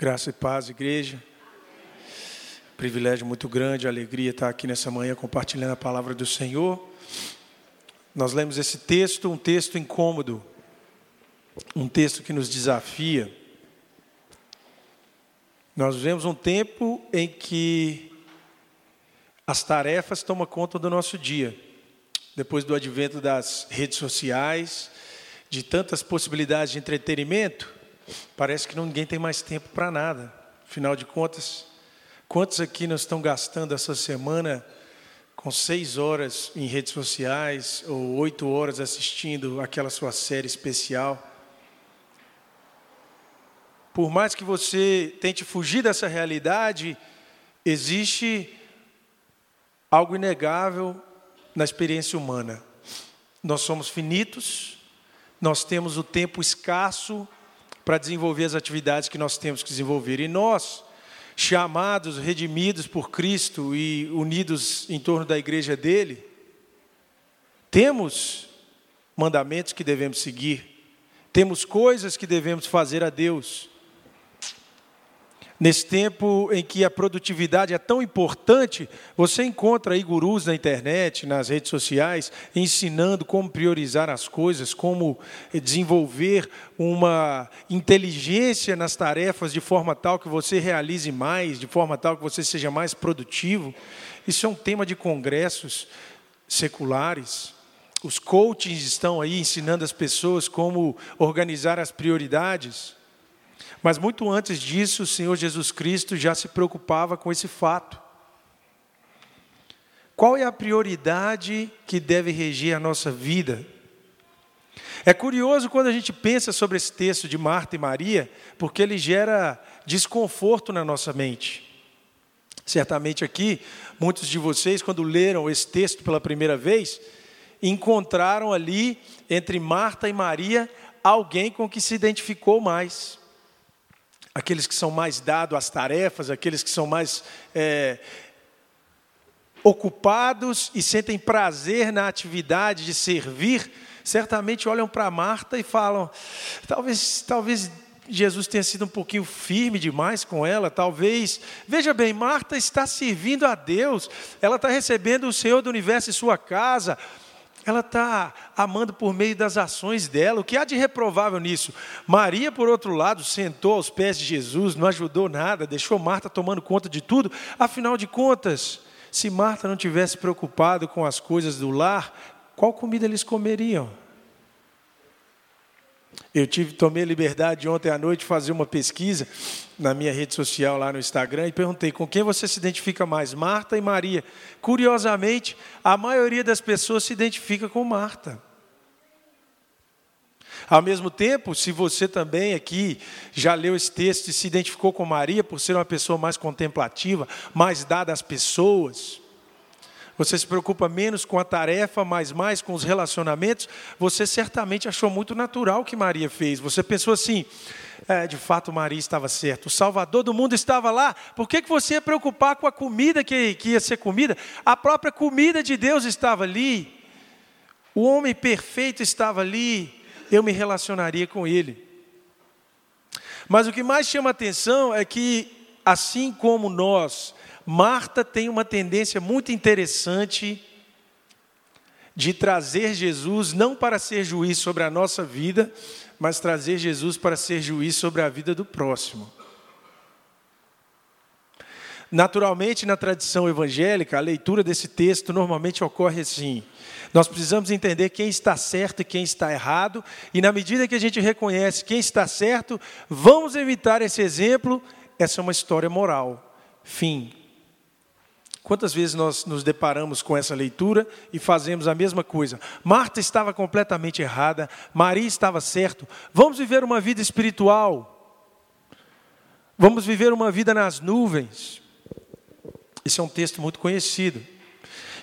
Graça e paz, igreja. Privilégio muito grande, alegria estar aqui nessa manhã compartilhando a palavra do Senhor. Nós lemos esse texto, um texto incômodo, um texto que nos desafia. Nós vivemos um tempo em que as tarefas tomam conta do nosso dia. Depois do advento das redes sociais, de tantas possibilidades de entretenimento, Parece que ninguém tem mais tempo para nada. Afinal de contas, quantos aqui nós estão gastando essa semana com seis horas em redes sociais ou oito horas assistindo aquela sua série especial? Por mais que você tente fugir dessa realidade, existe algo inegável na experiência humana. Nós somos finitos, nós temos o tempo escasso para desenvolver as atividades que nós temos que desenvolver. E nós, chamados, redimidos por Cristo e unidos em torno da igreja dele, temos mandamentos que devemos seguir, temos coisas que devemos fazer a Deus. Nesse tempo em que a produtividade é tão importante, você encontra aí gurus na internet, nas redes sociais, ensinando como priorizar as coisas, como desenvolver uma inteligência nas tarefas de forma tal que você realize mais, de forma tal que você seja mais produtivo. Isso é um tema de congressos seculares. Os coachings estão aí ensinando as pessoas como organizar as prioridades. Mas muito antes disso, o Senhor Jesus Cristo já se preocupava com esse fato. Qual é a prioridade que deve reger a nossa vida? É curioso quando a gente pensa sobre esse texto de Marta e Maria, porque ele gera desconforto na nossa mente. Certamente aqui, muitos de vocês, quando leram esse texto pela primeira vez, encontraram ali, entre Marta e Maria, alguém com que se identificou mais aqueles que são mais dados às tarefas, aqueles que são mais é, ocupados e sentem prazer na atividade de servir, certamente olham para Marta e falam: talvez, talvez Jesus tenha sido um pouquinho firme demais com ela, talvez. Veja bem, Marta está servindo a Deus, ela está recebendo o Senhor do universo em sua casa ela está amando por meio das ações dela. O que há de reprovável nisso? Maria, por outro lado, sentou aos pés de Jesus, não ajudou nada, deixou Marta tomando conta de tudo. Afinal de contas, se Marta não tivesse preocupado com as coisas do lar, qual comida eles comeriam? Eu tive, tomei a liberdade ontem à noite de fazer uma pesquisa na minha rede social lá no Instagram e perguntei com quem você se identifica mais, Marta e Maria. Curiosamente, a maioria das pessoas se identifica com Marta. Ao mesmo tempo, se você também aqui já leu esse texto e se identificou com Maria por ser uma pessoa mais contemplativa, mais dada às pessoas, você se preocupa menos com a tarefa, mas mais com os relacionamentos, você certamente achou muito natural o que Maria fez. Você pensou assim: é, de fato Maria estava certa, o Salvador do mundo estava lá, por que, que você ia preocupar com a comida que, que ia ser comida? A própria comida de Deus estava ali, o homem perfeito estava ali, eu me relacionaria com ele. Mas o que mais chama atenção é que, assim como nós Marta tem uma tendência muito interessante de trazer Jesus não para ser juiz sobre a nossa vida, mas trazer Jesus para ser juiz sobre a vida do próximo. Naturalmente, na tradição evangélica, a leitura desse texto normalmente ocorre assim. Nós precisamos entender quem está certo e quem está errado, e na medida que a gente reconhece quem está certo, vamos evitar esse exemplo. Essa é uma história moral. Fim. Quantas vezes nós nos deparamos com essa leitura e fazemos a mesma coisa? Marta estava completamente errada, Maria estava certo. Vamos viver uma vida espiritual. Vamos viver uma vida nas nuvens. Esse é um texto muito conhecido.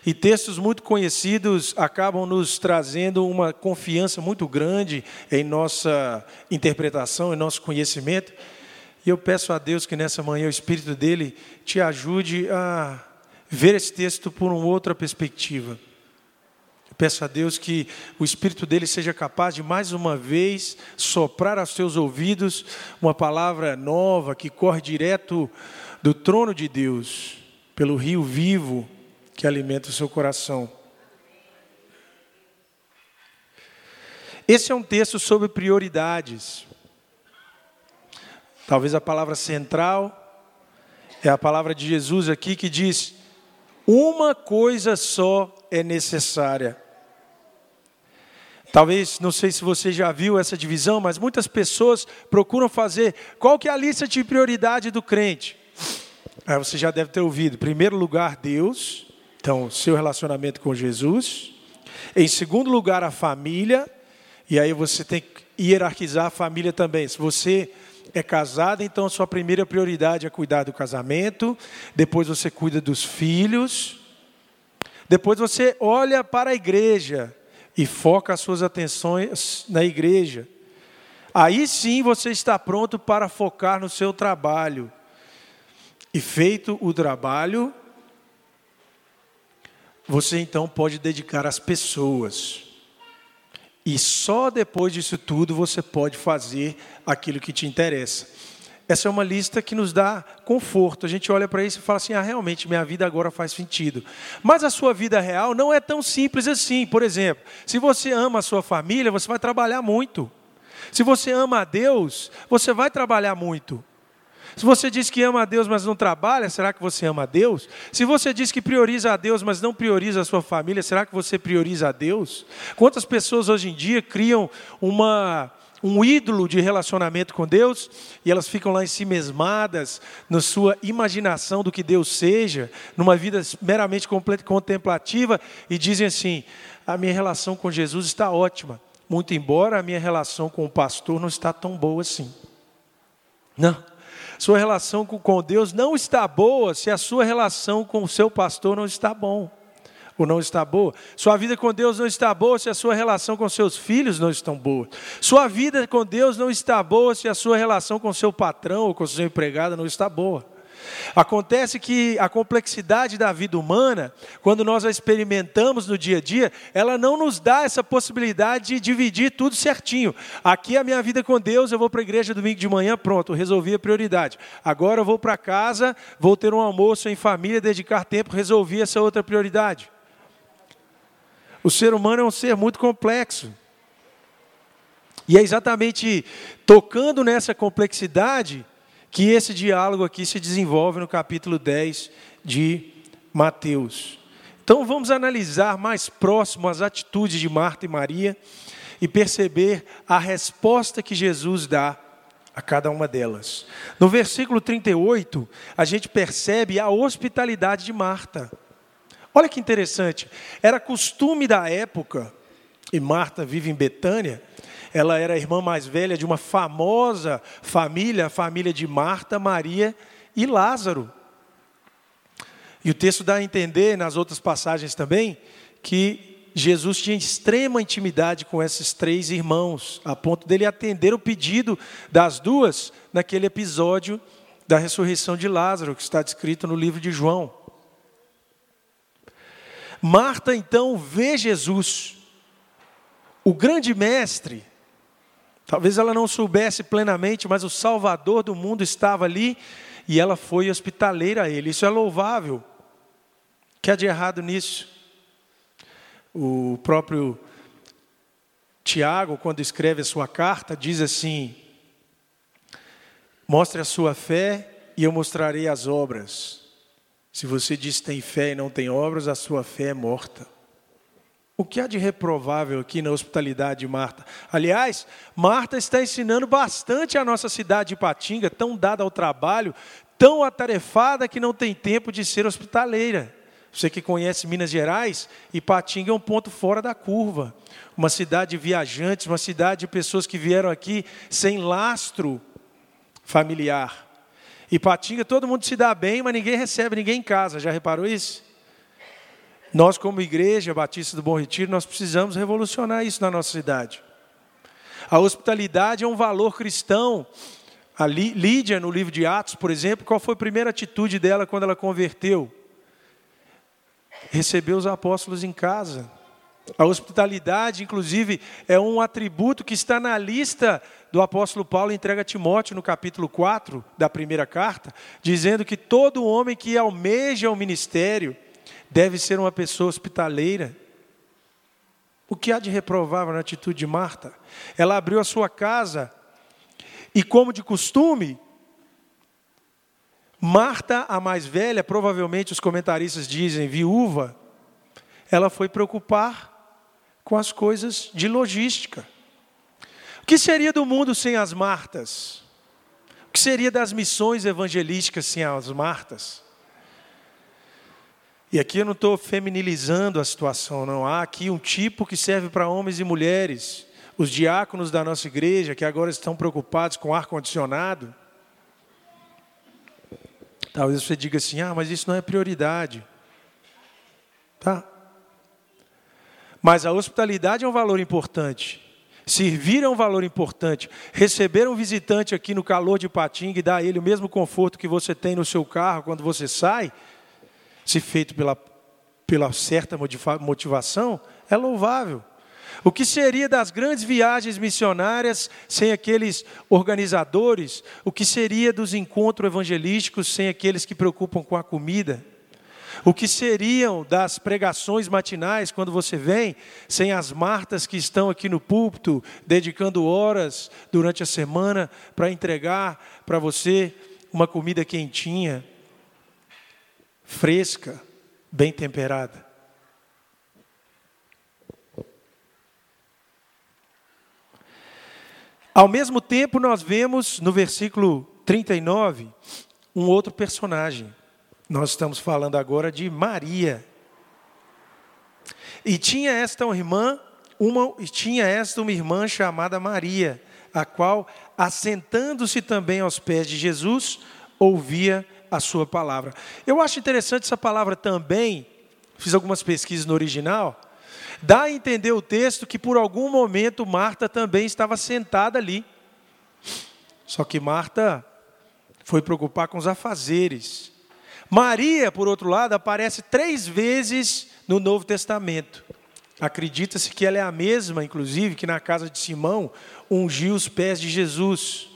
E textos muito conhecidos acabam nos trazendo uma confiança muito grande em nossa interpretação, em nosso conhecimento. E eu peço a Deus que nessa manhã o Espírito dele te ajude a ver esse texto por uma outra perspectiva. Peço a Deus que o Espírito dele seja capaz de mais uma vez soprar aos teus ouvidos uma palavra nova que corre direto do trono de Deus, pelo rio vivo que alimenta o seu coração. Esse é um texto sobre prioridades. Talvez a palavra central é a palavra de Jesus aqui que diz: uma coisa só é necessária. Talvez, não sei se você já viu essa divisão, mas muitas pessoas procuram fazer qual que é a lista de prioridade do crente. Aí você já deve ter ouvido. Em primeiro lugar, Deus, então, seu relacionamento com Jesus. Em segundo lugar, a família, e aí você tem que hierarquizar a família também. Se você é casado, então a sua primeira prioridade é cuidar do casamento, depois você cuida dos filhos, depois você olha para a igreja, e foca as suas atenções na igreja. Aí sim você está pronto para focar no seu trabalho. E feito o trabalho, você então pode dedicar às pessoas. E só depois disso tudo você pode fazer aquilo que te interessa. Essa é uma lista que nos dá conforto. A gente olha para isso e fala assim: ah, realmente minha vida agora faz sentido. Mas a sua vida real não é tão simples assim. Por exemplo, se você ama a sua família, você vai trabalhar muito. Se você ama a Deus, você vai trabalhar muito. Se você diz que ama a Deus, mas não trabalha, será que você ama a Deus? Se você diz que prioriza a Deus, mas não prioriza a sua família, será que você prioriza a Deus? Quantas pessoas hoje em dia criam uma um ídolo de relacionamento com Deus, e elas ficam lá em si mesmadas, na sua imaginação do que Deus seja, numa vida meramente contemplativa, e dizem assim: a minha relação com Jesus está ótima, muito embora a minha relação com o pastor não está tão boa assim. Não. Sua relação com Deus não está boa se a sua relação com o seu pastor não está bom ou não está boa. Sua vida com Deus não está boa se a sua relação com seus filhos não está boa. Sua vida com Deus não está boa se a sua relação com seu patrão ou com seu empregado não está boa. Acontece que a complexidade da vida humana, quando nós a experimentamos no dia a dia, ela não nos dá essa possibilidade de dividir tudo certinho. Aqui é a minha vida com Deus, eu vou para a igreja domingo de manhã, pronto, resolvi a prioridade. Agora eu vou para casa, vou ter um almoço em família, dedicar tempo, resolvi essa outra prioridade. O ser humano é um ser muito complexo. E é exatamente tocando nessa complexidade que esse diálogo aqui se desenvolve no capítulo 10 de Mateus. Então vamos analisar mais próximo as atitudes de Marta e Maria e perceber a resposta que Jesus dá a cada uma delas. No versículo 38, a gente percebe a hospitalidade de Marta. Olha que interessante. Era costume da época, e Marta vive em Betânia, ela era a irmã mais velha de uma famosa família, a família de Marta, Maria e Lázaro. E o texto dá a entender, nas outras passagens também, que Jesus tinha extrema intimidade com esses três irmãos, a ponto dele atender o pedido das duas naquele episódio da ressurreição de Lázaro, que está descrito no livro de João. Marta então vê Jesus, o grande mestre. Talvez ela não soubesse plenamente, mas o Salvador do mundo estava ali e ela foi hospitaleira a ele. Isso é louvável. O que há de errado nisso? O próprio Tiago, quando escreve a sua carta, diz assim: Mostre a sua fé e eu mostrarei as obras. Se você diz tem fé e não tem obras, a sua fé é morta. O que há de reprovável aqui na hospitalidade de Marta? Aliás, Marta está ensinando bastante a nossa cidade de Patinga, tão dada ao trabalho, tão atarefada que não tem tempo de ser hospitaleira. Você que conhece Minas Gerais, Ipatinga é um ponto fora da curva. Uma cidade de viajantes, uma cidade de pessoas que vieram aqui sem lastro familiar. E Patinga todo mundo se dá bem, mas ninguém recebe ninguém em casa. Já reparou isso? Nós, como igreja Batista do Bom Retiro, nós precisamos revolucionar isso na nossa cidade. A hospitalidade é um valor cristão. A Lídia, no livro de Atos, por exemplo, qual foi a primeira atitude dela quando ela converteu? Recebeu os apóstolos em casa. A hospitalidade, inclusive, é um atributo que está na lista do apóstolo Paulo entrega a Timóteo no capítulo 4 da primeira carta, dizendo que todo homem que almeja o ministério deve ser uma pessoa hospitaleira. O que há de reprovável na atitude de Marta? Ela abriu a sua casa e, como de costume, Marta, a mais velha, provavelmente os comentaristas dizem viúva, ela foi preocupar com as coisas de logística. O que seria do mundo sem as Martas? O que seria das missões evangelísticas sem as Martas? E aqui eu não estou feminilizando a situação, não. Há aqui um tipo que serve para homens e mulheres. Os diáconos da nossa igreja, que agora estão preocupados com ar-condicionado. Talvez você diga assim: ah, mas isso não é prioridade. Tá? Mas a hospitalidade é um valor importante. Servir é um valor importante. Receber um visitante aqui no calor de Patinga e dar a ele o mesmo conforto que você tem no seu carro quando você sai se feito pela, pela certa motivação, é louvável. O que seria das grandes viagens missionárias sem aqueles organizadores? O que seria dos encontros evangelísticos sem aqueles que preocupam com a comida? O que seriam das pregações matinais quando você vem, sem as Martas que estão aqui no púlpito, dedicando horas durante a semana para entregar para você uma comida quentinha, fresca, bem temperada. Ao mesmo tempo, nós vemos no versículo 39 um outro personagem. Nós estamos falando agora de Maria. E tinha esta uma irmã, uma, tinha esta uma irmã chamada Maria, a qual, assentando-se também aos pés de Jesus, ouvia a sua palavra. Eu acho interessante essa palavra também, fiz algumas pesquisas no original, dá a entender o texto que por algum momento Marta também estava sentada ali. Só que Marta foi preocupar com os afazeres. Maria, por outro lado, aparece três vezes no Novo Testamento. Acredita-se que ela é a mesma, inclusive, que na casa de Simão ungiu os pés de Jesus.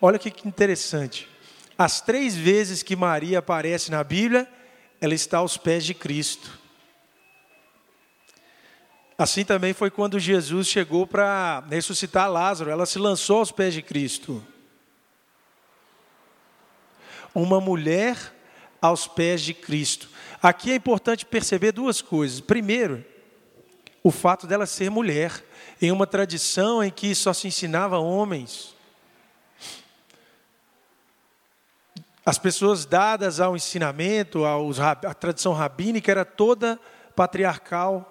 Olha que interessante. As três vezes que Maria aparece na Bíblia, ela está aos pés de Cristo. Assim também foi quando Jesus chegou para ressuscitar Lázaro, ela se lançou aos pés de Cristo. Uma mulher aos pés de Cristo. Aqui é importante perceber duas coisas. Primeiro, o fato dela ser mulher, em uma tradição em que só se ensinava homens. As pessoas dadas ao ensinamento, aos, a tradição rabínica era toda patriarcal,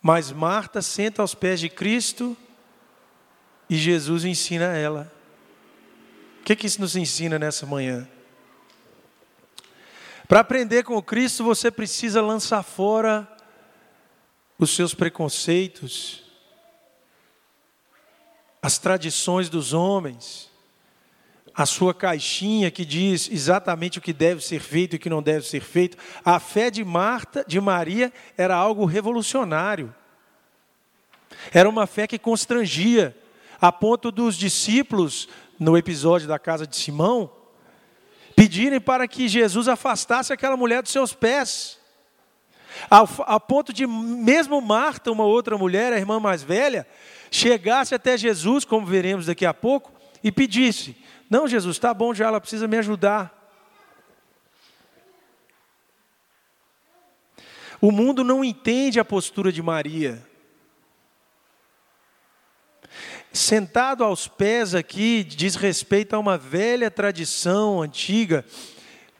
mas Marta senta aos pés de Cristo e Jesus ensina ela. O que, que isso nos ensina nessa manhã? Para aprender com Cristo, você precisa lançar fora os seus preconceitos, as tradições dos homens, a sua caixinha que diz exatamente o que deve ser feito e o que não deve ser feito. A fé de Marta, de Maria, era algo revolucionário. Era uma fé que constrangia, a ponto dos discípulos, no episódio da casa de Simão, pedirem para que Jesus afastasse aquela mulher dos seus pés. A, ponto de, mesmo Marta, uma outra mulher, a irmã mais velha, chegasse até Jesus, como veremos daqui a pouco, e pedisse: não, Jesus, está bom já, ela precisa me ajudar. O mundo não entende a postura de Maria. Sentado aos pés aqui, diz respeito a uma velha tradição antiga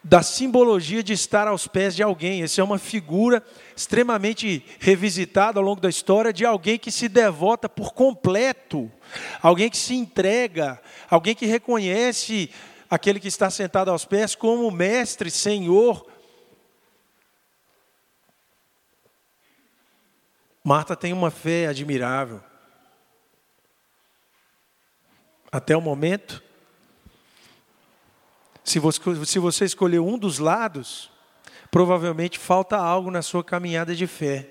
da simbologia de estar aos pés de alguém. Essa é uma figura extremamente revisitada ao longo da história de alguém que se devota por completo alguém que se entrega, alguém que reconhece aquele que está sentado aos pés como mestre, senhor. Marta tem uma fé admirável. Até o momento, se você, se você escolher um dos lados, provavelmente falta algo na sua caminhada de fé.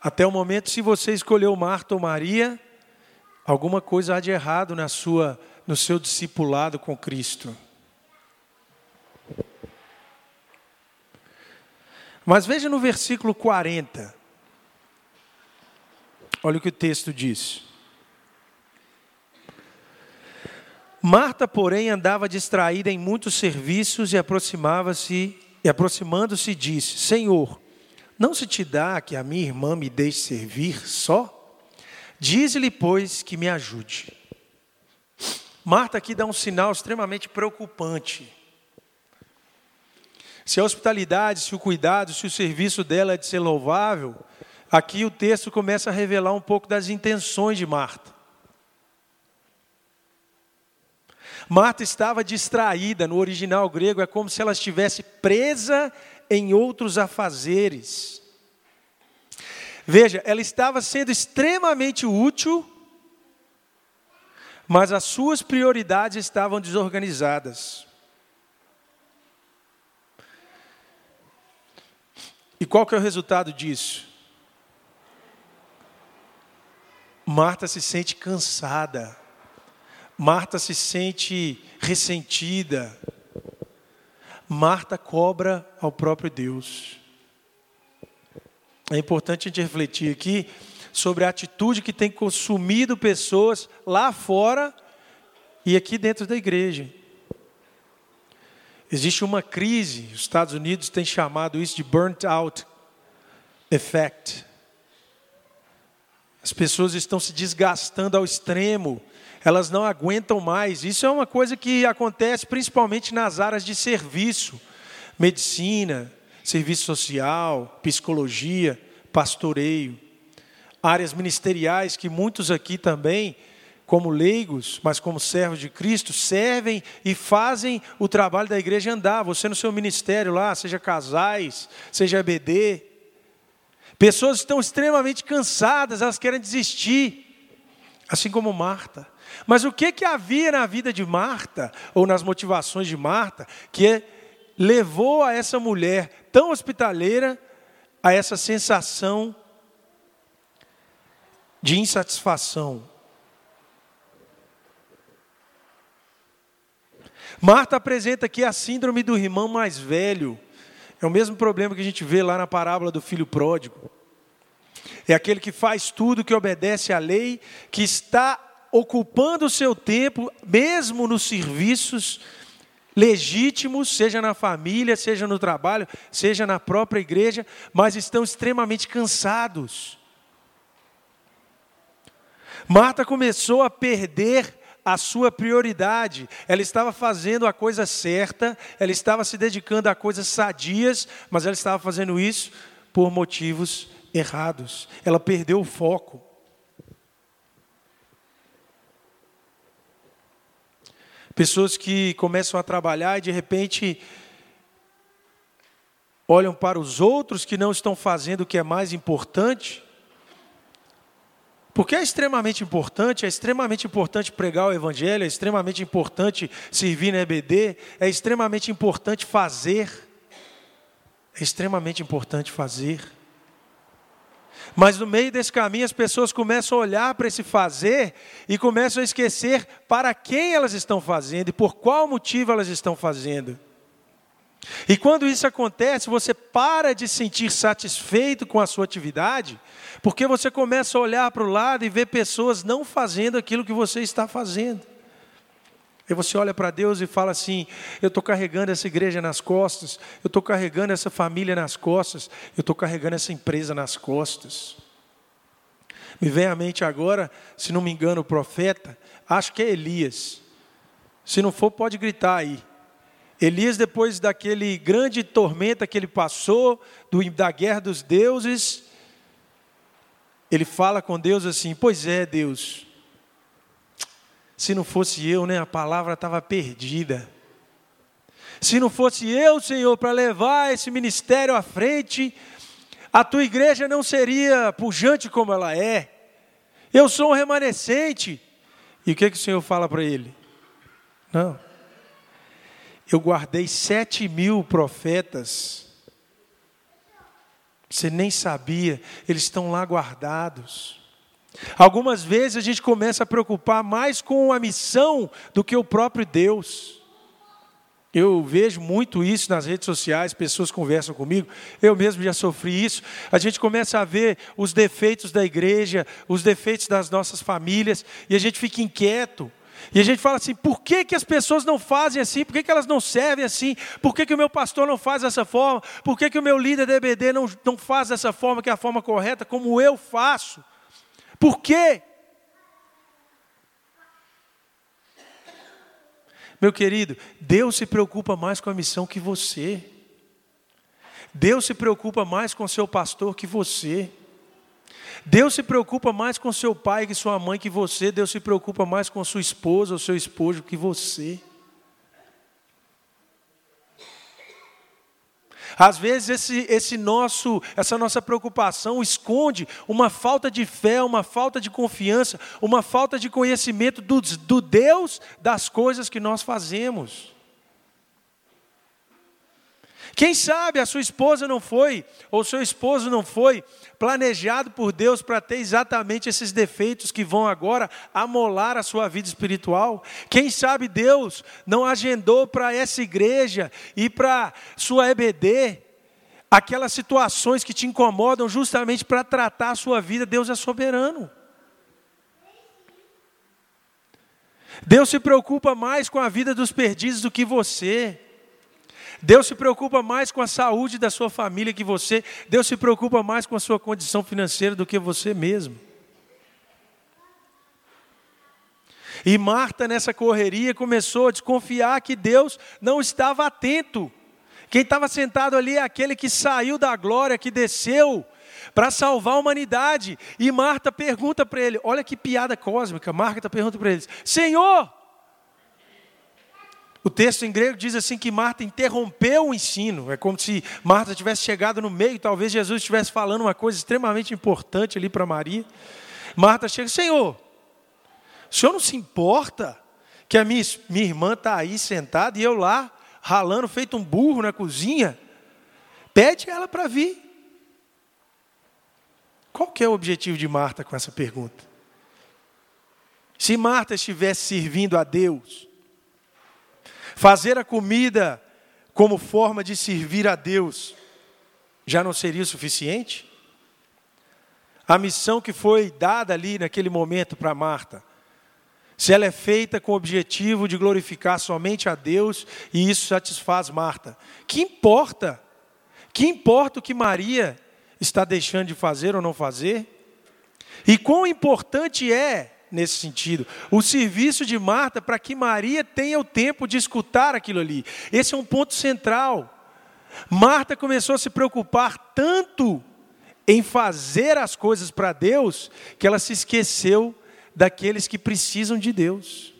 Até o momento, se você escolheu Marta ou Maria, alguma coisa há de errado na sua, no seu discipulado com Cristo. Mas veja no versículo 40. Olha o que o texto diz. Marta, porém, andava distraída em muitos serviços e aproximava-se e aproximando-se disse: Senhor, não se te dá que a minha irmã me deixe servir só? Dize-lhe, pois, que me ajude. Marta aqui dá um sinal extremamente preocupante. Se a hospitalidade, se o cuidado, se o serviço dela é de ser louvável, aqui o texto começa a revelar um pouco das intenções de Marta. Marta estava distraída, no original grego é como se ela estivesse presa em outros afazeres. Veja, ela estava sendo extremamente útil, mas as suas prioridades estavam desorganizadas. E qual que é o resultado disso? Marta se sente cansada. Marta se sente ressentida. Marta cobra ao próprio Deus. É importante a gente refletir aqui sobre a atitude que tem consumido pessoas lá fora e aqui dentro da igreja. Existe uma crise, os Estados Unidos têm chamado isso de burnt out effect. As pessoas estão se desgastando ao extremo, elas não aguentam mais. Isso é uma coisa que acontece principalmente nas áreas de serviço, medicina, serviço social, psicologia, pastoreio, áreas ministeriais que muitos aqui também como leigos, mas como servos de Cristo, servem e fazem o trabalho da igreja andar. Você no seu ministério lá, seja casais, seja EBD. Pessoas estão extremamente cansadas, elas querem desistir, assim como Marta. Mas o que, que havia na vida de Marta, ou nas motivações de Marta, que levou a essa mulher tão hospitaleira a essa sensação de insatisfação? Marta apresenta aqui a síndrome do irmão mais velho. É o mesmo problema que a gente vê lá na parábola do filho pródigo. É aquele que faz tudo, que obedece à lei, que está ocupando o seu tempo, mesmo nos serviços legítimos, seja na família, seja no trabalho, seja na própria igreja, mas estão extremamente cansados. Marta começou a perder a sua prioridade. Ela estava fazendo a coisa certa, ela estava se dedicando a coisas sadias, mas ela estava fazendo isso por motivos errados. Ela perdeu o foco. Pessoas que começam a trabalhar e de repente olham para os outros que não estão fazendo o que é mais importante porque é extremamente importante, é extremamente importante pregar o Evangelho, é extremamente importante servir na EBD, é extremamente importante fazer. É extremamente importante fazer. Mas no meio desse caminho as pessoas começam a olhar para esse fazer e começam a esquecer para quem elas estão fazendo e por qual motivo elas estão fazendo. E quando isso acontece, você para de sentir satisfeito com a sua atividade, porque você começa a olhar para o lado e ver pessoas não fazendo aquilo que você está fazendo. E você olha para Deus e fala assim: eu estou carregando essa igreja nas costas, eu estou carregando essa família nas costas, eu estou carregando essa empresa nas costas. Me vem à mente agora, se não me engano, o profeta, acho que é Elias. Se não for, pode gritar aí. Elias, depois daquele grande tormenta que ele passou, do, da guerra dos deuses, ele fala com Deus assim: Pois é, Deus, se não fosse eu, né, a palavra estava perdida. Se não fosse eu, Senhor, para levar esse ministério à frente, a tua igreja não seria pujante como ela é. Eu sou um remanescente. E o que, que o Senhor fala para ele? Não eu guardei sete mil profetas Você nem sabia, eles estão lá guardados. Algumas vezes a gente começa a preocupar mais com a missão do que o próprio Deus. Eu vejo muito isso nas redes sociais, pessoas conversam comigo, eu mesmo já sofri isso. A gente começa a ver os defeitos da igreja, os defeitos das nossas famílias, e a gente fica inquieto. E a gente fala assim: por que, que as pessoas não fazem assim? Por que, que elas não servem assim? Por que, que o meu pastor não faz dessa forma? Por que, que o meu líder da EBD não, não faz dessa forma, que é a forma correta, como eu faço? Por quê? Meu querido, Deus se preocupa mais com a missão que você. Deus se preocupa mais com seu pastor que você. Deus se preocupa mais com seu pai que sua mãe que você. Deus se preocupa mais com sua esposa ou seu esposo que você. Às vezes esse, esse nosso, essa nossa preocupação esconde uma falta de fé, uma falta de confiança, uma falta de conhecimento do, do Deus das coisas que nós fazemos. Quem sabe a sua esposa não foi, ou seu esposo não foi, planejado por Deus para ter exatamente esses defeitos que vão agora amolar a sua vida espiritual. Quem sabe Deus não agendou para essa igreja e para sua EBD aquelas situações que te incomodam justamente para tratar a sua vida. Deus é soberano. Deus se preocupa mais com a vida dos perdidos do que você. Deus se preocupa mais com a saúde da sua família que você. Deus se preocupa mais com a sua condição financeira do que você mesmo. E Marta, nessa correria, começou a desconfiar que Deus não estava atento. Quem estava sentado ali é aquele que saiu da glória, que desceu para salvar a humanidade. E Marta pergunta para ele: olha que piada cósmica. Marta pergunta para ele: Senhor, o texto em grego diz assim que Marta interrompeu o ensino. É como se Marta tivesse chegado no meio, talvez Jesus estivesse falando uma coisa extremamente importante ali para Maria. Marta chega, Senhor, o senhor não se importa que a minha, minha irmã está aí sentada e eu lá, ralando, feito um burro na cozinha? Pede ela para vir. Qual que é o objetivo de Marta com essa pergunta? Se Marta estivesse servindo a Deus, Fazer a comida como forma de servir a Deus já não seria suficiente? A missão que foi dada ali naquele momento para Marta, se ela é feita com o objetivo de glorificar somente a Deus e isso satisfaz Marta, que importa? Que importa o que Maria está deixando de fazer ou não fazer? E quão importante é nesse sentido. O serviço de Marta para que Maria tenha o tempo de escutar aquilo ali. Esse é um ponto central. Marta começou a se preocupar tanto em fazer as coisas para Deus que ela se esqueceu daqueles que precisam de Deus.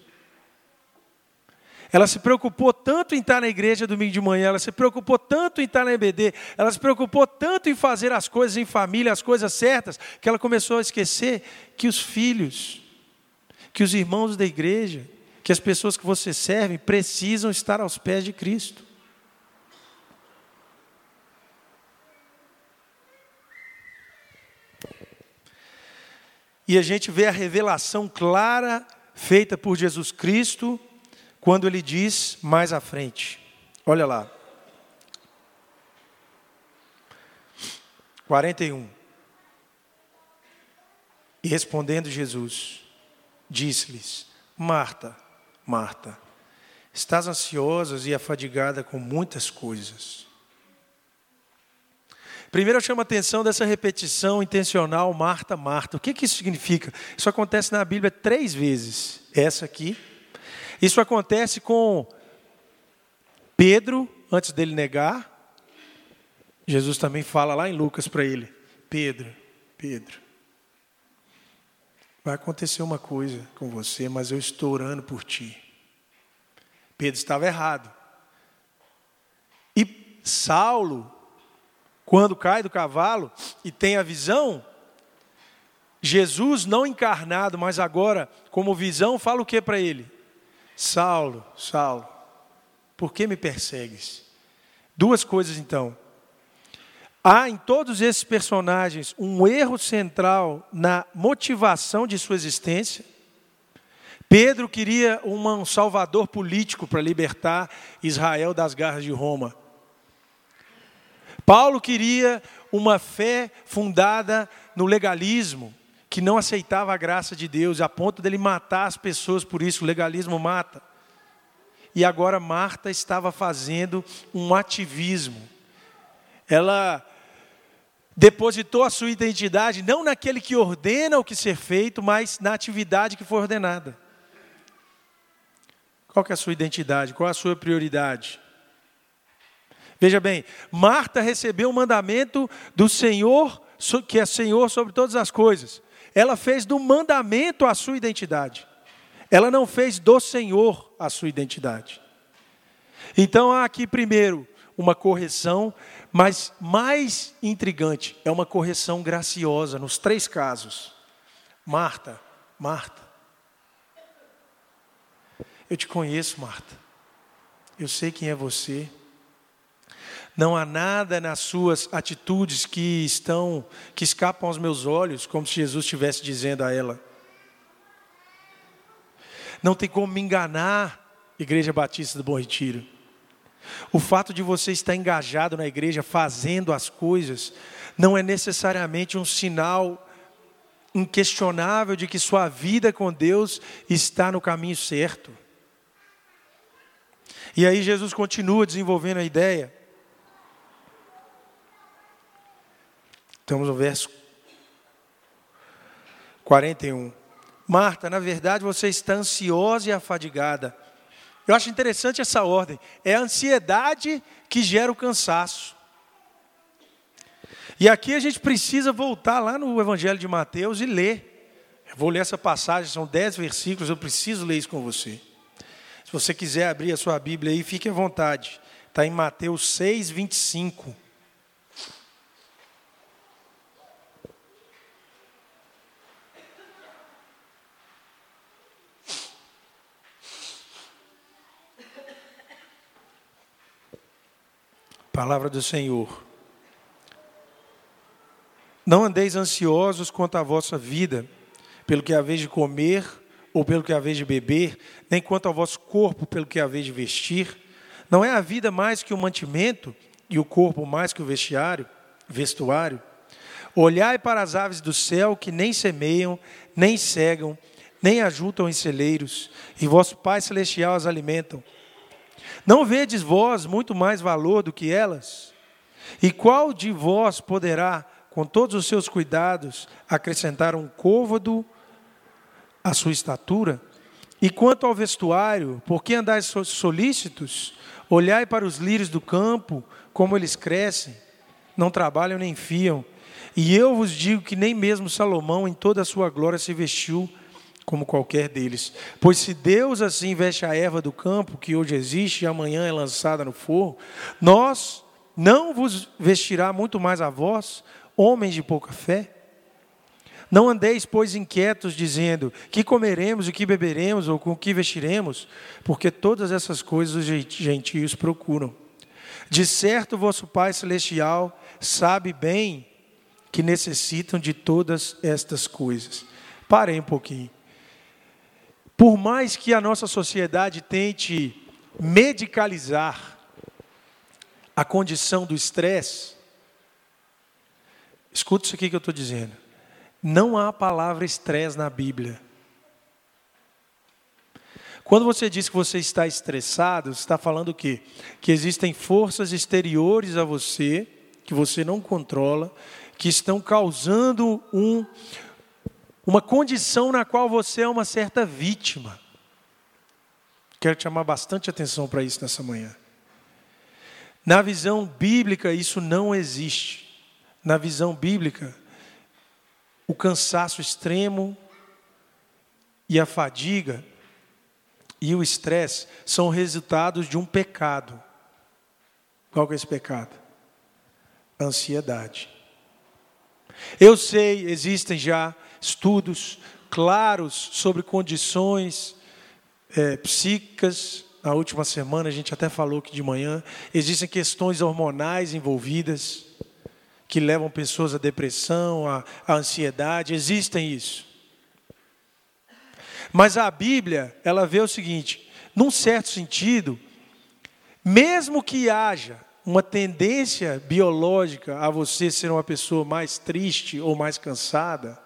Ela se preocupou tanto em estar na igreja domingo de manhã, ela se preocupou tanto em estar na EBD, ela se preocupou tanto em fazer as coisas em família, as coisas certas, que ela começou a esquecer que os filhos que os irmãos da igreja, que as pessoas que você serve precisam estar aos pés de Cristo. E a gente vê a revelação clara feita por Jesus Cristo quando ele diz mais à frente. Olha lá. 41. E respondendo Jesus, disse-lhes: Marta, Marta, estás ansiosa e afadigada com muitas coisas. Primeiro eu chamo a atenção dessa repetição intencional, Marta, Marta. O que, que isso significa? Isso acontece na Bíblia três vezes. Essa aqui. Isso acontece com Pedro, antes dele negar. Jesus também fala lá em Lucas para ele: Pedro, Pedro, Vai acontecer uma coisa com você, mas eu estou orando por ti. Pedro estava errado. E Saulo, quando cai do cavalo e tem a visão, Jesus não encarnado, mas agora como visão, fala o que para ele? Saulo, Saulo, por que me persegues? Duas coisas então. Há em todos esses personagens um erro central na motivação de sua existência. Pedro queria um salvador político para libertar Israel das garras de Roma. Paulo queria uma fé fundada no legalismo, que não aceitava a graça de Deus, a ponto dele matar as pessoas por isso, o legalismo mata. E agora Marta estava fazendo um ativismo. Ela depositou a sua identidade não naquele que ordena o que ser feito, mas na atividade que foi ordenada. Qual é a sua identidade? Qual é a sua prioridade? Veja bem, Marta recebeu o mandamento do Senhor, que é Senhor sobre todas as coisas. Ela fez do mandamento a sua identidade. Ela não fez do Senhor a sua identidade. Então há aqui primeiro uma correção, mas mais intrigante, é uma correção graciosa nos três casos. Marta, Marta. Eu te conheço, Marta. Eu sei quem é você. Não há nada nas suas atitudes que estão que escapam aos meus olhos, como se Jesus estivesse dizendo a ela. Não tem como me enganar, Igreja Batista do Bom Retiro. O fato de você estar engajado na igreja, fazendo as coisas, não é necessariamente um sinal inquestionável de que sua vida com Deus está no caminho certo. E aí Jesus continua desenvolvendo a ideia. Estamos no verso 41. Marta, na verdade você está ansiosa e afadigada. Eu acho interessante essa ordem. É a ansiedade que gera o cansaço. E aqui a gente precisa voltar lá no Evangelho de Mateus e ler. Eu vou ler essa passagem, são dez versículos, eu preciso ler isso com você. Se você quiser abrir a sua Bíblia aí, fique à vontade. Está em Mateus 6, 25. Palavra do Senhor. Não andeis ansiosos quanto à vossa vida, pelo que haveis de comer ou pelo que haveis de beber, nem quanto ao vosso corpo, pelo que haveis de vestir. Não é a vida mais que o mantimento e o corpo mais que o vestiário, vestuário? Olhai para as aves do céu que nem semeiam, nem cegam, nem ajuntam em celeiros, e vosso Pai celestial as alimentam. Não vedes vós muito mais valor do que elas? E qual de vós poderá, com todos os seus cuidados, acrescentar um côvado à sua estatura? E quanto ao vestuário, por que andais solícitos? Olhai para os lírios do campo, como eles crescem, não trabalham nem fiam. E eu vos digo que nem mesmo Salomão, em toda a sua glória, se vestiu como qualquer deles. Pois se Deus assim veste a erva do campo, que hoje existe e amanhã é lançada no forno, nós não vos vestirá muito mais a vós, homens de pouca fé? Não andeis, pois, inquietos, dizendo: que comeremos, o que beberemos, ou com o que vestiremos, porque todas essas coisas os gentios procuram. De certo, vosso Pai Celestial sabe bem que necessitam de todas estas coisas. Parem um pouquinho. Por mais que a nossa sociedade tente medicalizar a condição do estresse, escuta isso aqui que eu estou dizendo. Não há palavra estresse na Bíblia. Quando você diz que você está estressado, você está falando o quê? Que existem forças exteriores a você, que você não controla, que estão causando um, uma condição na qual você é uma certa vítima. Quero chamar bastante atenção para isso nessa manhã. Na visão bíblica, isso não existe. Na visão bíblica, o cansaço extremo e a fadiga e o estresse são resultados de um pecado. Qual é esse pecado? Ansiedade. Eu sei, existem já estudos claros sobre condições é, psíquicas. Na última semana a gente até falou que de manhã existem questões hormonais envolvidas. que levam pessoas à depressão, à, à ansiedade, existem isso. Mas a Bíblia, ela vê o seguinte: num certo sentido, mesmo que haja uma tendência biológica a você ser uma pessoa mais triste ou mais cansada,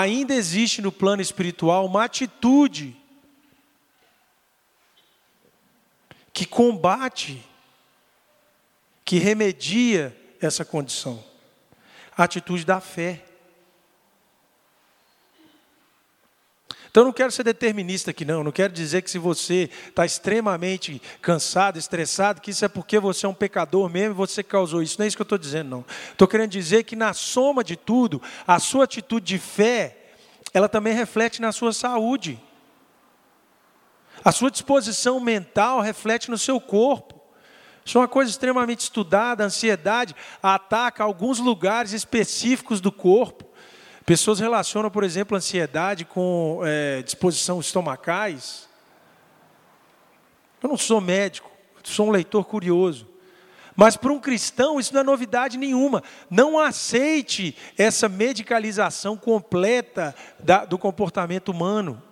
ainda existe no plano espiritual uma atitude que combate, que remedia essa condição. A atitude da fé. Então, não quero ser determinista aqui, não. Não quero dizer que se você está extremamente cansado, estressado, que isso é porque você é um pecador mesmo e você causou isso. Não é isso que eu estou dizendo, não. Estou querendo dizer que, na soma de tudo, a sua atitude de fé, ela também reflete na sua saúde. A sua disposição mental reflete no seu corpo. Isso é uma coisa extremamente estudada. A ansiedade ataca alguns lugares específicos do corpo. Pessoas relacionam, por exemplo, ansiedade com é, disposição estomacais. Eu não sou médico, sou um leitor curioso. Mas para um cristão isso não é novidade nenhuma. Não aceite essa medicalização completa da, do comportamento humano.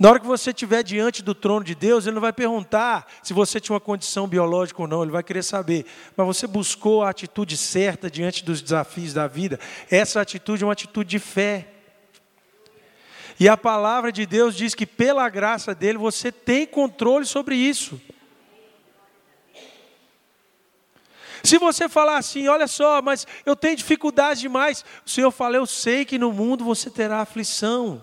Na hora que você estiver diante do trono de Deus, Ele não vai perguntar se você tinha uma condição biológica ou não, Ele vai querer saber. Mas você buscou a atitude certa diante dos desafios da vida. Essa atitude é uma atitude de fé. E a palavra de Deus diz que pela graça dele você tem controle sobre isso. Se você falar assim, olha só, mas eu tenho dificuldade demais, o Senhor fala, eu sei que no mundo você terá aflição.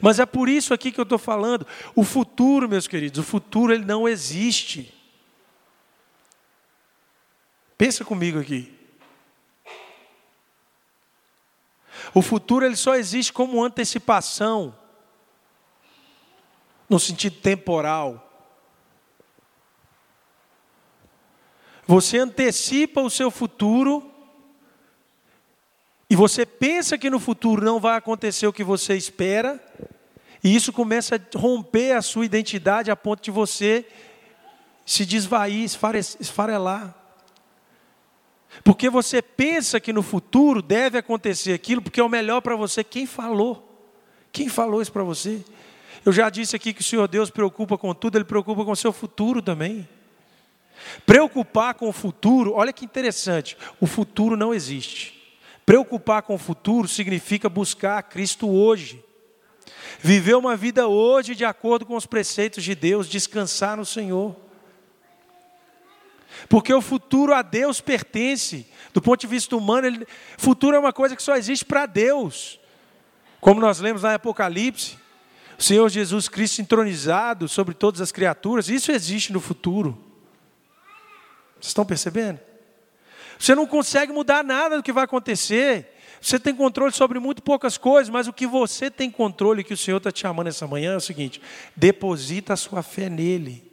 Mas é por isso aqui que eu estou falando. O futuro, meus queridos, o futuro ele não existe. Pensa comigo aqui. O futuro ele só existe como antecipação, no sentido temporal. Você antecipa o seu futuro e você pensa que no futuro não vai acontecer o que você espera, e isso começa a romper a sua identidade a ponto de você se desvair, esfarelar. Porque você pensa que no futuro deve acontecer aquilo, porque é o melhor para você. Quem falou? Quem falou isso para você? Eu já disse aqui que o Senhor Deus preocupa com tudo, Ele preocupa com o seu futuro também. Preocupar com o futuro, olha que interessante, o futuro não existe. Preocupar com o futuro significa buscar Cristo hoje. Viver uma vida hoje de acordo com os preceitos de Deus, descansar no Senhor. Porque o futuro a Deus pertence. Do ponto de vista humano, ele, futuro é uma coisa que só existe para Deus. Como nós lemos lá em Apocalipse, o Senhor Jesus Cristo entronizado sobre todas as criaturas, isso existe no futuro. Vocês estão percebendo? Você não consegue mudar nada do que vai acontecer. Você tem controle sobre muito poucas coisas, mas o que você tem controle, que o Senhor está te chamando essa manhã, é o seguinte: deposita a sua fé nele.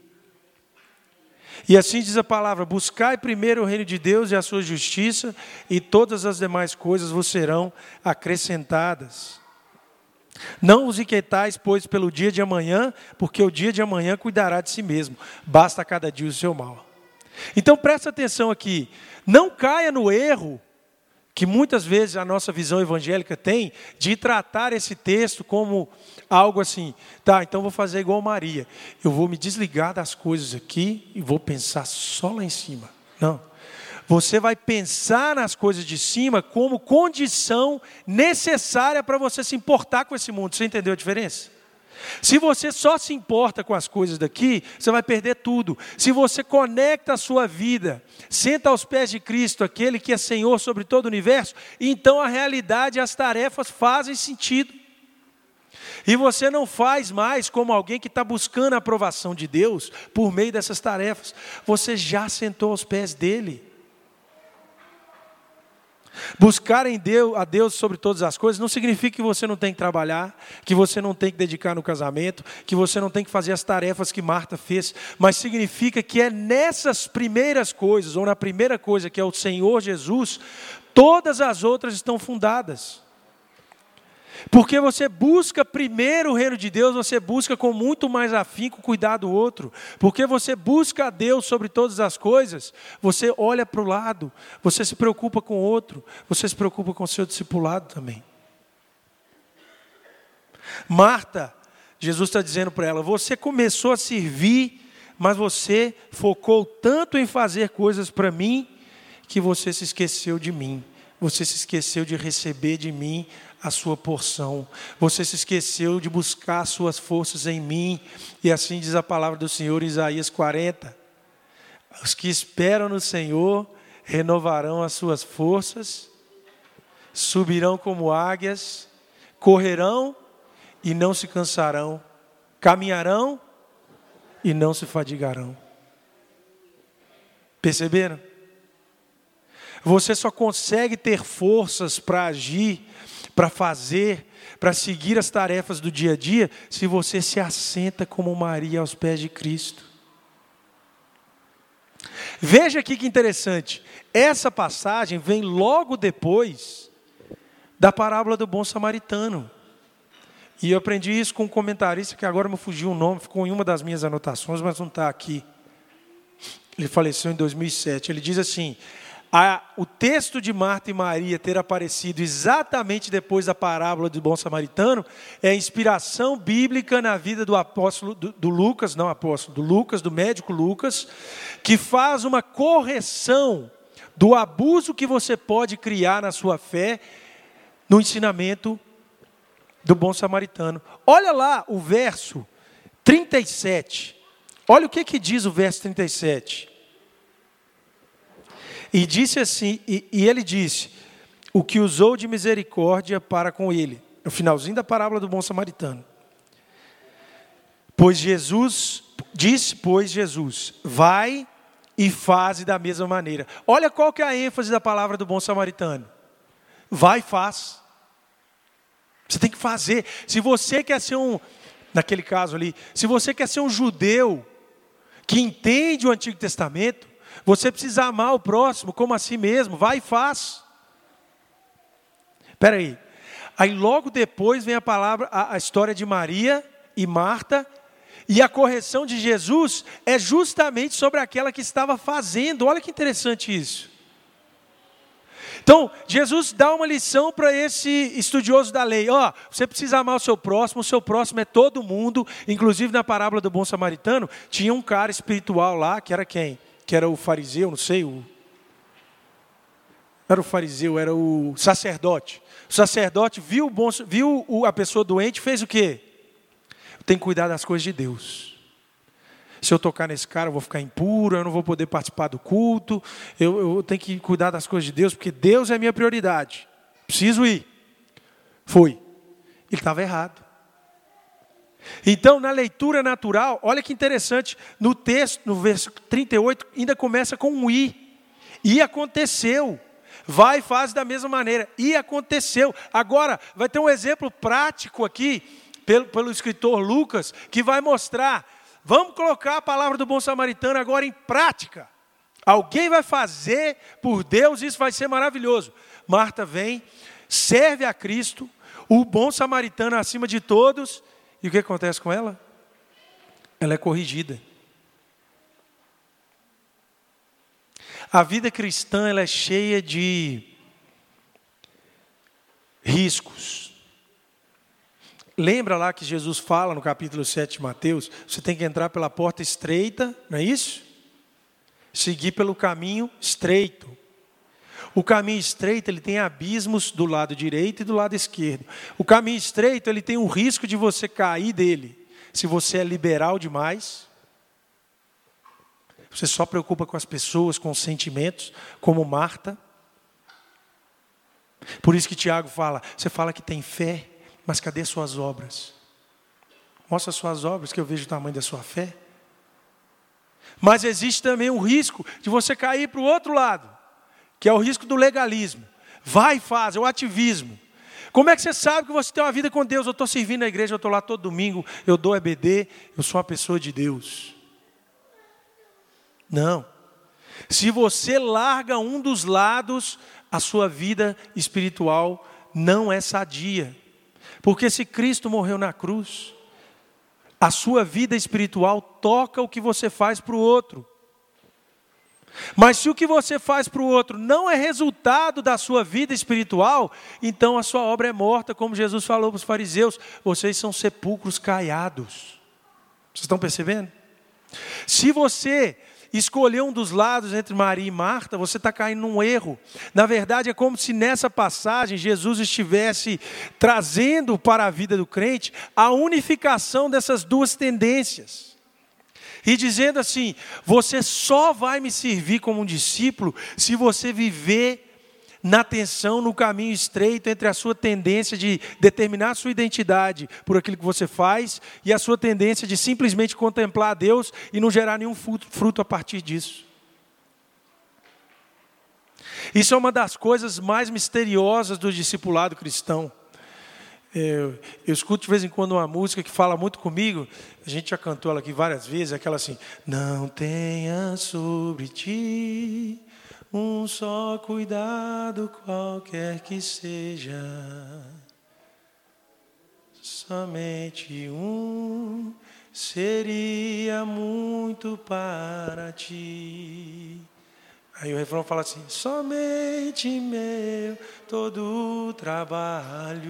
E assim diz a palavra: buscai primeiro o reino de Deus e a sua justiça, e todas as demais coisas vos serão acrescentadas. Não os inquietais, pois, pelo dia de amanhã, porque o dia de amanhã cuidará de si mesmo, basta cada dia o seu mal. Então presta atenção aqui, não caia no erro que muitas vezes a nossa visão evangélica tem de tratar esse texto como algo assim, tá, então vou fazer igual Maria, eu vou me desligar das coisas aqui e vou pensar só lá em cima. Não. Você vai pensar nas coisas de cima como condição necessária para você se importar com esse mundo. Você entendeu a diferença? Se você só se importa com as coisas daqui, você vai perder tudo. Se você conecta a sua vida, senta aos pés de Cristo, aquele que é Senhor sobre todo o universo, então a realidade e as tarefas fazem sentido. E você não faz mais como alguém que está buscando a aprovação de Deus por meio dessas tarefas. Você já sentou aos pés dele. Buscar em Deus, a Deus sobre todas as coisas não significa que você não tem que trabalhar, que você não tem que dedicar no casamento, que você não tem que fazer as tarefas que Marta fez, mas significa que é nessas primeiras coisas, ou na primeira coisa que é o Senhor Jesus, todas as outras estão fundadas. Porque você busca primeiro o reino de Deus, você busca com muito mais afinco cuidar do outro. Porque você busca a Deus sobre todas as coisas, você olha para o lado, você se preocupa com o outro, você se preocupa com o seu discipulado também. Marta, Jesus está dizendo para ela: você começou a servir, mas você focou tanto em fazer coisas para mim, que você se esqueceu de mim. Você se esqueceu de receber de mim a sua porção. Você se esqueceu de buscar suas forças em mim. E assim diz a palavra do Senhor em Isaías 40. Os que esperam no Senhor renovarão as suas forças, subirão como águias, correrão e não se cansarão, caminharão e não se fadigarão. Perceberam? Você só consegue ter forças para agir para fazer, para seguir as tarefas do dia a dia, se você se assenta como Maria aos pés de Cristo. Veja aqui que interessante, essa passagem vem logo depois da parábola do bom samaritano. E eu aprendi isso com um comentarista que agora me fugiu o nome, ficou em uma das minhas anotações, mas não está aqui. Ele faleceu em 2007. Ele diz assim: a, o texto de Marta e Maria ter aparecido exatamente depois da parábola do bom samaritano é inspiração bíblica na vida do apóstolo, do, do Lucas, não apóstolo, do Lucas, do médico Lucas, que faz uma correção do abuso que você pode criar na sua fé no ensinamento do bom samaritano. Olha lá o verso 37. Olha o que, que diz o verso 37. E disse assim, e, e ele disse: o que usou de misericórdia para com ele. No finalzinho da parábola do bom samaritano. Pois Jesus, disse, pois Jesus, vai e faze da mesma maneira. Olha qual que é a ênfase da palavra do bom samaritano. Vai e faz. Você tem que fazer. Se você quer ser um, naquele caso ali, se você quer ser um judeu que entende o Antigo Testamento, você precisa amar o próximo como a si mesmo. Vai e faz. Espera aí. Aí logo depois vem a palavra, a, a história de Maria e Marta. E a correção de Jesus é justamente sobre aquela que estava fazendo. Olha que interessante isso. Então, Jesus dá uma lição para esse estudioso da lei. Ó, oh, você precisa amar o seu próximo, o seu próximo é todo mundo. Inclusive na parábola do bom samaritano, tinha um cara espiritual lá, que era quem? Que era o fariseu, não sei, o, era o fariseu, era o sacerdote. O sacerdote viu, o bom, viu a pessoa doente, fez o quê? Tem que cuidar das coisas de Deus. Se eu tocar nesse cara, eu vou ficar impuro, eu não vou poder participar do culto, eu, eu tenho que cuidar das coisas de Deus, porque Deus é minha prioridade. Preciso ir. Foi. Ele estava errado. Então, na leitura natural, olha que interessante, no texto, no verso 38, ainda começa com um i. E aconteceu. Vai e faz da mesma maneira. E aconteceu. Agora, vai ter um exemplo prático aqui, pelo, pelo escritor Lucas, que vai mostrar. Vamos colocar a palavra do bom samaritano agora em prática. Alguém vai fazer por Deus, isso vai ser maravilhoso. Marta vem, serve a Cristo, o bom samaritano acima de todos, e o que acontece com ela? Ela é corrigida. A vida cristã ela é cheia de riscos. Lembra lá que Jesus fala no capítulo 7 de Mateus: você tem que entrar pela porta estreita, não é isso? Seguir pelo caminho estreito. O caminho estreito ele tem abismos do lado direito e do lado esquerdo. O caminho estreito ele tem o risco de você cair dele. Se você é liberal demais, você só preocupa com as pessoas, com os sentimentos, como Marta. Por isso que Tiago fala: você fala que tem fé, mas cadê suas obras? Mostra suas obras que eu vejo o tamanho da sua fé. Mas existe também o risco de você cair para o outro lado que é o risco do legalismo. Vai e faz, é o ativismo. Como é que você sabe que você tem uma vida com Deus? Eu estou servindo na igreja, eu estou lá todo domingo, eu dou EBD, eu sou uma pessoa de Deus. Não. Se você larga um dos lados, a sua vida espiritual não é sadia. Porque se Cristo morreu na cruz, a sua vida espiritual toca o que você faz para o outro. Mas se o que você faz para o outro não é resultado da sua vida espiritual, então a sua obra é morta, como Jesus falou para os fariseus: vocês são sepulcros caiados. Vocês estão percebendo? Se você escolher um dos lados entre Maria e Marta, você está caindo num erro. Na verdade, é como se nessa passagem Jesus estivesse trazendo para a vida do crente a unificação dessas duas tendências e dizendo assim: você só vai me servir como um discípulo se você viver na tensão, no caminho estreito entre a sua tendência de determinar a sua identidade por aquilo que você faz e a sua tendência de simplesmente contemplar a Deus e não gerar nenhum fruto a partir disso. Isso é uma das coisas mais misteriosas do discipulado cristão. Eu, eu, escuto de vez em quando uma música que fala muito comigo, a gente já cantou ela aqui várias vezes, aquela assim: Não tenha sobre ti um só cuidado, qualquer que seja, somente um seria muito para ti. Aí o refrão fala assim: somente meu todo o trabalho,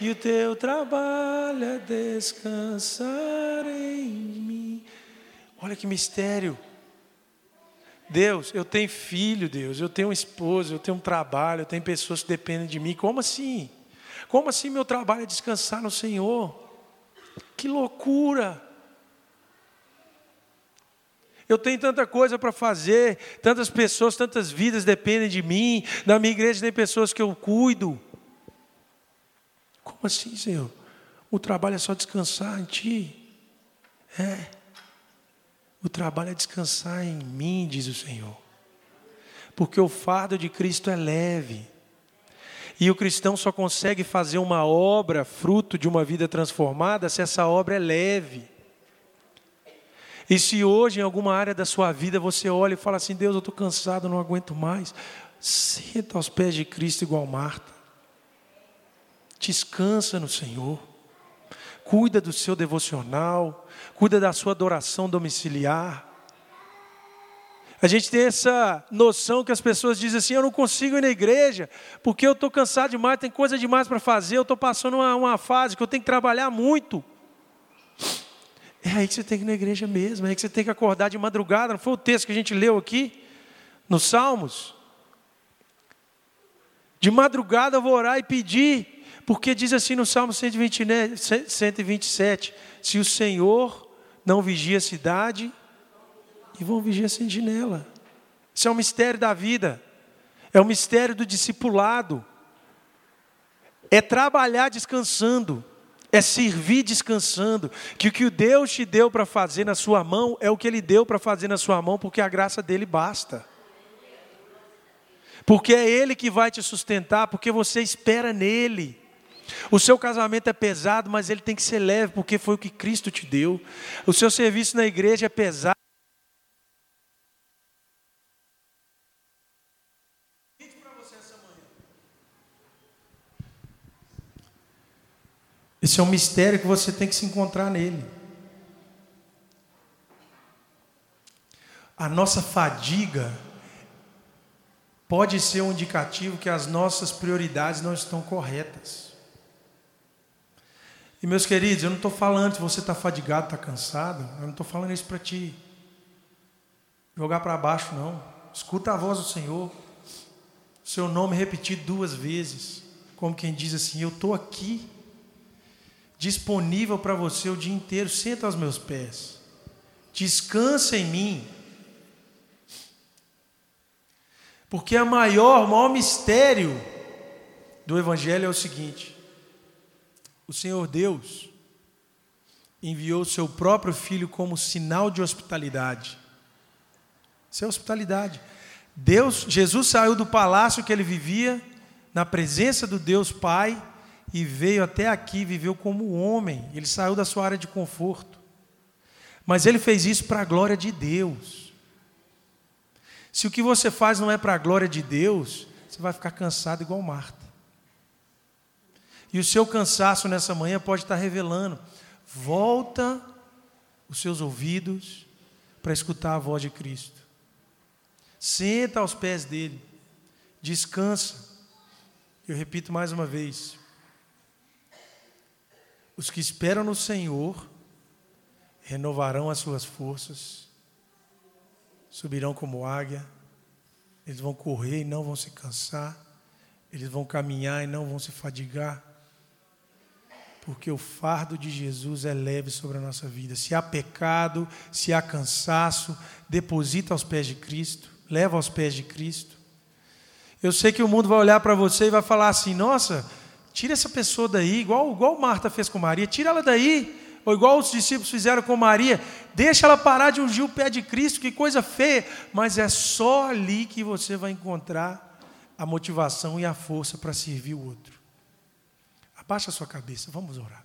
e o teu trabalho é descansar em mim. Olha que mistério. Deus, eu tenho filho, Deus, eu tenho esposa, eu tenho um trabalho, eu tenho pessoas que dependem de mim. Como assim? Como assim meu trabalho é descansar no Senhor? Que loucura! Eu tenho tanta coisa para fazer, tantas pessoas, tantas vidas dependem de mim. Na minha igreja tem pessoas que eu cuido. Como assim, Senhor? O trabalho é só descansar em Ti? É. O trabalho é descansar em mim, diz o Senhor. Porque o fardo de Cristo é leve. E o cristão só consegue fazer uma obra fruto de uma vida transformada se essa obra é leve. E se hoje, em alguma área da sua vida, você olha e fala assim: Deus, eu estou cansado, não aguento mais. Senta aos pés de Cristo, igual Marta. Descansa no Senhor. Cuida do seu devocional. Cuida da sua adoração domiciliar. A gente tem essa noção que as pessoas dizem assim: eu não consigo ir na igreja, porque eu estou cansado demais, tem coisa demais para fazer, eu estou passando uma, uma fase que eu tenho que trabalhar muito. É aí que você tem que ir na igreja mesmo, é aí que você tem que acordar de madrugada. Não foi o texto que a gente leu aqui, nos Salmos? De madrugada eu vou orar e pedir, porque diz assim no Salmo 127: Se o Senhor não vigia a cidade, e vão vigiar a sentinela. Isso é um mistério da vida, é o um mistério do discipulado, é trabalhar descansando é servir descansando, que o que Deus te deu para fazer na sua mão é o que Ele deu para fazer na sua mão, porque a graça dele basta. Porque é Ele que vai te sustentar, porque você espera nele. O seu casamento é pesado, mas ele tem que ser leve, porque foi o que Cristo te deu. O seu serviço na igreja é pesado. Esse é um mistério que você tem que se encontrar nele. A nossa fadiga pode ser um indicativo que as nossas prioridades não estão corretas. E meus queridos, eu não estou falando se você está fadigado, está cansado, eu não estou falando isso para te jogar para baixo, não. Escuta a voz do Senhor, seu nome repetido duas vezes, como quem diz assim: Eu estou aqui disponível para você o dia inteiro. Senta aos meus pés. Descansa em mim. Porque a maior, o maior mistério do Evangelho é o seguinte: o Senhor Deus enviou o seu próprio Filho como sinal de hospitalidade. Isso é hospitalidade. Deus, Jesus saiu do palácio que ele vivia, na presença do Deus Pai, e veio até aqui, viveu como homem, ele saiu da sua área de conforto. Mas ele fez isso para a glória de Deus. Se o que você faz não é para a glória de Deus, você vai ficar cansado igual Marta. E o seu cansaço nessa manhã pode estar revelando. Volta os seus ouvidos para escutar a voz de Cristo. Senta aos pés dele. Descansa. Eu repito mais uma vez. Os que esperam no Senhor renovarão as suas forças, subirão como águia, eles vão correr e não vão se cansar, eles vão caminhar e não vão se fadigar, porque o fardo de Jesus é leve sobre a nossa vida. Se há pecado, se há cansaço, deposita aos pés de Cristo, leva aos pés de Cristo. Eu sei que o mundo vai olhar para você e vai falar assim: nossa, tira essa pessoa daí, igual, igual Marta fez com Maria, tira ela daí ou igual os discípulos fizeram com Maria, deixa ela parar de ungir o pé de Cristo, que coisa feia, mas é só ali que você vai encontrar a motivação e a força para servir o outro. Abaixa a sua cabeça, vamos orar.